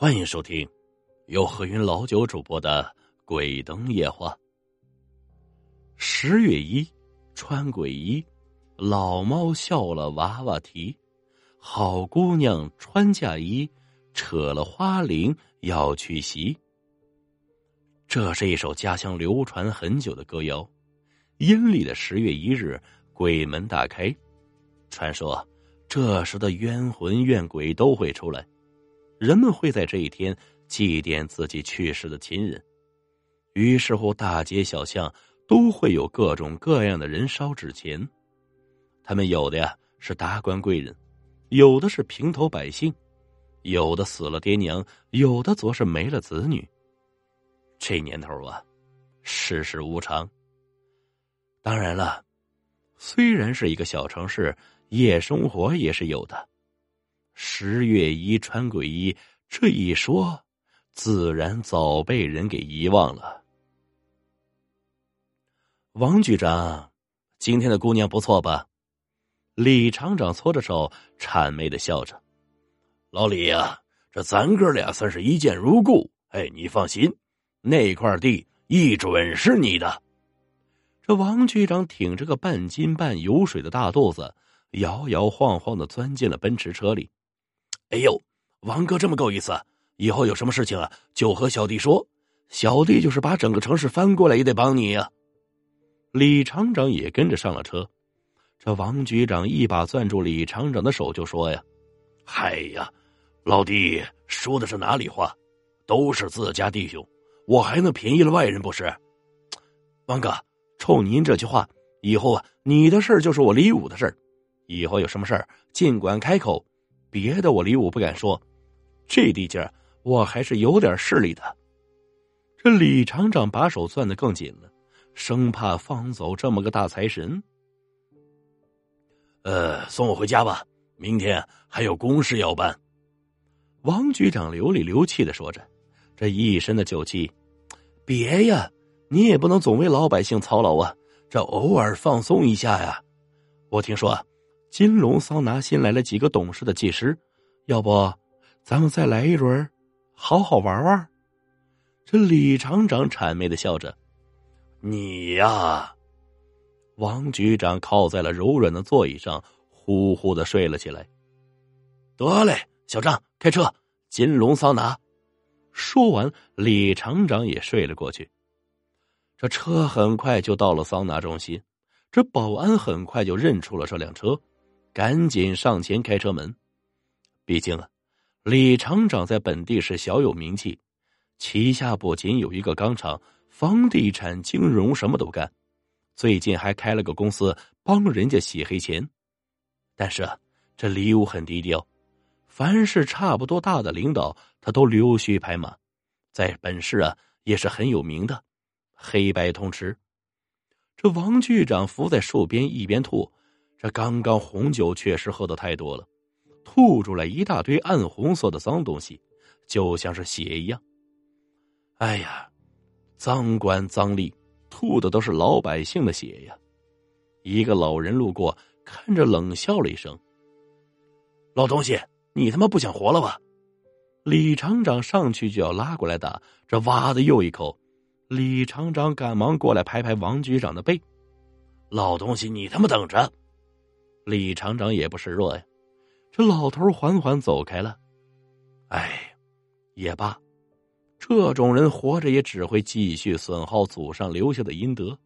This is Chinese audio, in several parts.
欢迎收听由何云老九主播的《鬼灯夜话》。十月一，穿鬼衣，老猫笑了娃娃啼，好姑娘穿嫁衣，扯了花翎要娶媳。这是一首家乡流传很久的歌谣。阴历的十月一日，鬼门大开，传说这时的冤魂怨鬼都会出来。人们会在这一天祭奠自己去世的亲人，于是乎大街小巷都会有各种各样的人烧纸钱。他们有的呀是达官贵人，有的是平头百姓，有的死了爹娘，有的则是没了子女。这年头啊，世事无常。当然了，虽然是一个小城市，夜生活也是有的。十月一穿鬼衣，这一说，自然早被人给遗忘了。王局长，今天的姑娘不错吧？李厂长搓着手，谄媚的笑着。老李呀，这咱哥俩算是一见如故。哎，你放心，那块地一准是你的。这王局长挺着个半斤半油水的大肚子，摇摇晃晃的钻进了奔驰车里。哎呦，王哥这么够意思！以后有什么事情啊，就和小弟说。小弟就是把整个城市翻过来也得帮你呀。李厂长也跟着上了车。这王局长一把攥住李厂长的手，就说：“呀，嗨呀，老弟说的是哪里话？都是自家弟兄，我还能便宜了外人不是？王哥，冲您这句话，以后啊，你的事就是我李武的事以后有什么事尽管开口。”别的我李武不敢说，这地界我还是有点势力的。这李厂长把手攥得更紧了，生怕放走这么个大财神。呃，送我回家吧，明天还有公事要办。王局长流里流气的说着，这一身的酒气。别呀，你也不能总为老百姓操劳啊，这偶尔放松一下呀。我听说。金龙桑拿新来了几个懂事的技师，要不咱们再来一轮，好好玩玩。这李厂长谄媚的笑着：“你呀。”王局长靠在了柔软的座椅上，呼呼的睡了起来。得嘞，小张开车，金龙桑拿。说完，李厂长也睡了过去。这车很快就到了桑拿中心，这保安很快就认出了这辆车。赶紧上前开车门，毕竟啊，李厂长在本地是小有名气，旗下不仅有一个钢厂，房地产、金融什么都干，最近还开了个公司帮人家洗黑钱。但是啊，这李武很低调，凡是差不多大的领导，他都溜须拍马，在本市啊也是很有名的，黑白通吃。这王局长伏在树边一边吐。这刚刚红酒确实喝的太多了，吐出来一大堆暗红色的脏东西，就像是血一样。哎呀，脏官脏吏，吐的都是老百姓的血呀！一个老人路过，看着冷笑了一声：“老东西，你他妈不想活了吧？”李厂长上去就要拉过来打，这哇的又一口。李厂长赶忙过来拍拍王局长的背：“老东西，你他妈等着！”李厂长也不示弱呀，这老头缓缓走开了。哎，也罢，这种人活着也只会继续损耗祖上留下的阴德。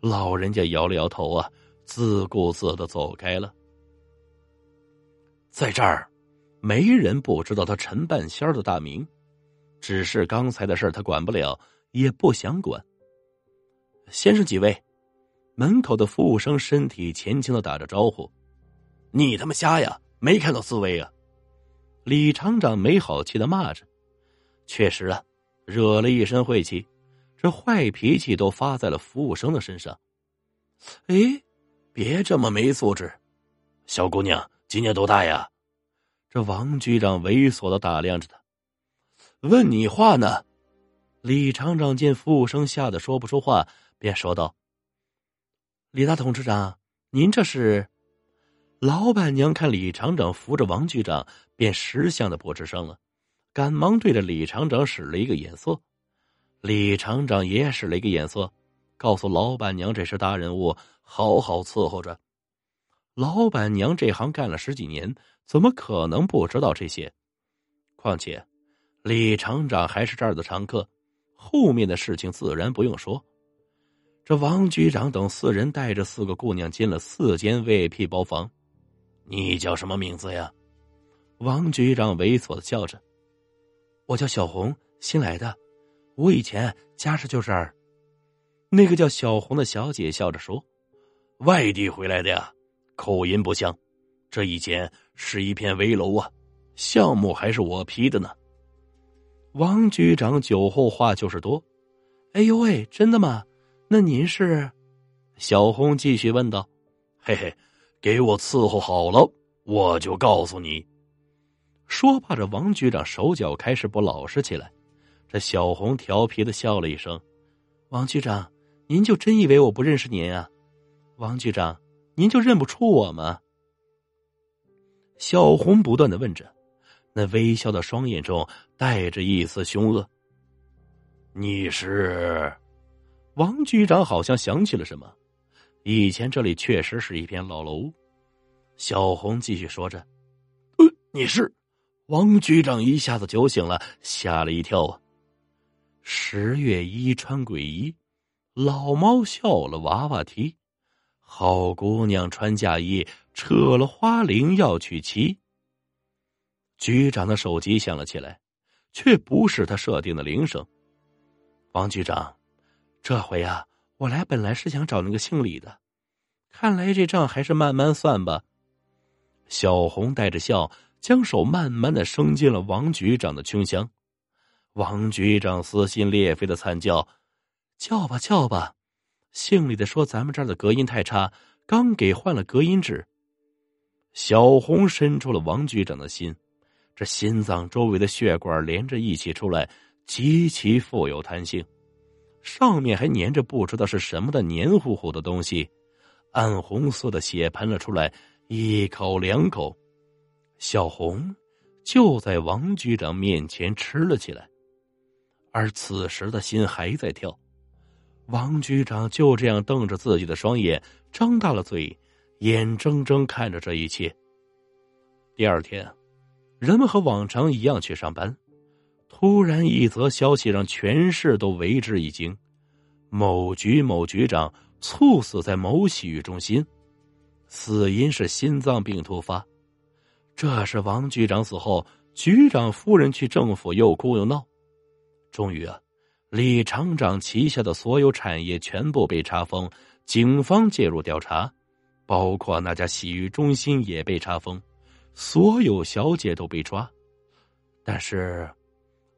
老人家摇了摇头啊，自顾自的走开了。在这儿，没人不知道他陈半仙的大名，只是刚才的事他管不了，也不想管。先生几位？门口的服务生身体前倾的打着招呼：“你他妈瞎呀？没看到四位啊？”李厂长没好气的骂着：“确实啊，惹了一身晦气，这坏脾气都发在了服务生的身上。”哎，别这么没素质！小姑娘今年多大呀？这王局长猥琐的打量着他，问你话呢。李厂长见服务生吓得说不出话，便说道。李大董事长，您这是？老板娘看李厂长扶着王局长，便识相的不吱声了，赶忙对着李厂长使了一个眼色，李厂长也使了一个眼色，告诉老板娘这是大人物，好好伺候着。老板娘这行干了十几年，怎么可能不知道这些？况且，李厂长还是这儿的常客，后面的事情自然不用说。这王局长等四人带着四个姑娘进了四间 VIP 包房。你叫什么名字呀？王局长猥琐的笑着：“我叫小红，新来的。我以前家是就这儿。”那个叫小红的小姐笑着说：“外地回来的呀，口音不像。这一间是一片危楼啊，项目还是我批的呢。”王局长酒后话就是多。哎呦喂，真的吗？那您是？小红继续问道：“嘿嘿，给我伺候好了，我就告诉你。”说罢，这王局长手脚开始不老实起来。这小红调皮的笑了一声：“王局长，您就真以为我不认识您啊？王局长，您就认不出我吗？”小红不断的问着，那微笑的双眼中带着一丝凶恶。“你是？”王局长好像想起了什么，以前这里确实是一片老楼。小红继续说着：“呃，你是？”王局长一下子酒醒了，吓了一跳啊！十月一穿鬼衣，老猫笑了娃娃啼，好姑娘穿嫁衣，扯了花翎要娶妻。局长的手机响了起来，却不是他设定的铃声。王局长。这回啊，我来本来是想找那个姓李的，看来这账还是慢慢算吧。小红带着笑，将手慢慢的伸进了王局长的胸腔。王局长撕心裂肺的惨叫：“叫吧叫吧！”姓李的说：“咱们这儿的隔音太差，刚给换了隔音纸。”小红伸出了王局长的心，这心脏周围的血管连着一起出来，极其富有弹性。上面还粘着不知道是什么的黏糊糊的东西，暗红色的血喷了出来，一口两口，小红就在王局长面前吃了起来，而此时的心还在跳。王局长就这样瞪着自己的双眼，张大了嘴，眼睁睁看着这一切。第二天，人们和往常一样去上班。突然，一则消息让全市都为之一惊：某局某局长猝死在某洗浴中心，死因是心脏病突发。这是王局长死后，局长夫人去政府又哭又闹。终于啊，李厂长旗下的所有产业全部被查封，警方介入调查，包括那家洗浴中心也被查封，所有小姐都被抓，但是。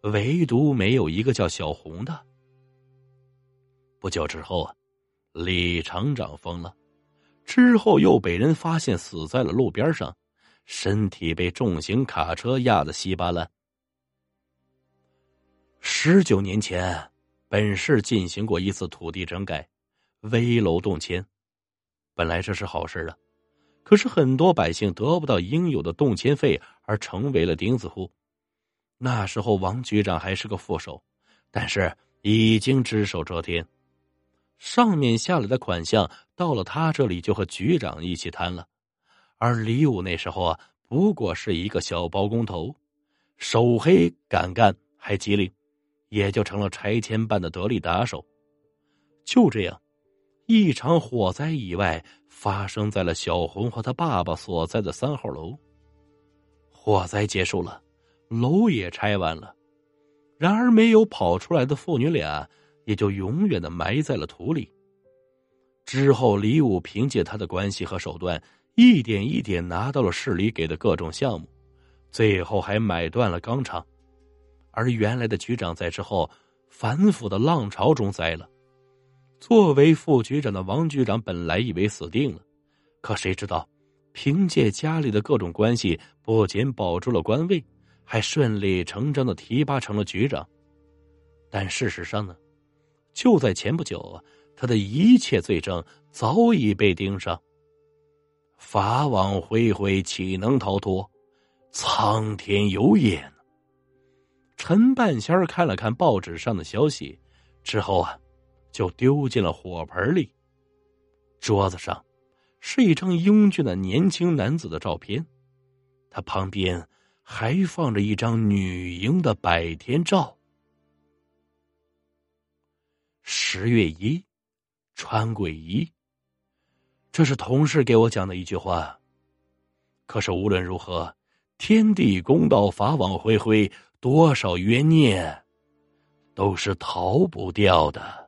唯独没有一个叫小红的。不久之后啊，李厂长疯了，之后又被人发现死在了路边上，身体被重型卡车压得稀巴烂。十九年前，本市进行过一次土地整改，危楼动迁，本来这是好事啊，可是很多百姓得不到应有的动迁费，而成为了钉子户。那时候王局长还是个副手，但是已经只手遮天，上面下来的款项到了他这里就和局长一起摊了。而李武那时候啊，不过是一个小包工头，手黑敢干还机灵，也就成了拆迁办的得力打手。就这样，一场火灾意外发生在了小红和他爸爸所在的三号楼。火灾结束了。楼也拆完了，然而没有跑出来的父女俩，也就永远的埋在了土里。之后，李武凭借他的关系和手段，一点一点拿到了市里给的各种项目，最后还买断了钢厂。而原来的局长在之后反腐的浪潮中栽了。作为副局长的王局长本来以为死定了，可谁知道，凭借家里的各种关系，不仅保住了官位。还顺理成章的提拔成了局长，但事实上呢，就在前不久啊，他的一切罪证早已被盯上。法网恢恢，岂能逃脱？苍天有眼。陈半仙看了看报纸上的消息，之后啊，就丢进了火盆里。桌子上是一张英俊的年轻男子的照片，他旁边还放着一张女婴的百天照。十月一，穿鬼衣。这是同事给我讲的一句话。可是无论如何，天地公道，法网恢恢，多少冤孽都是逃不掉的。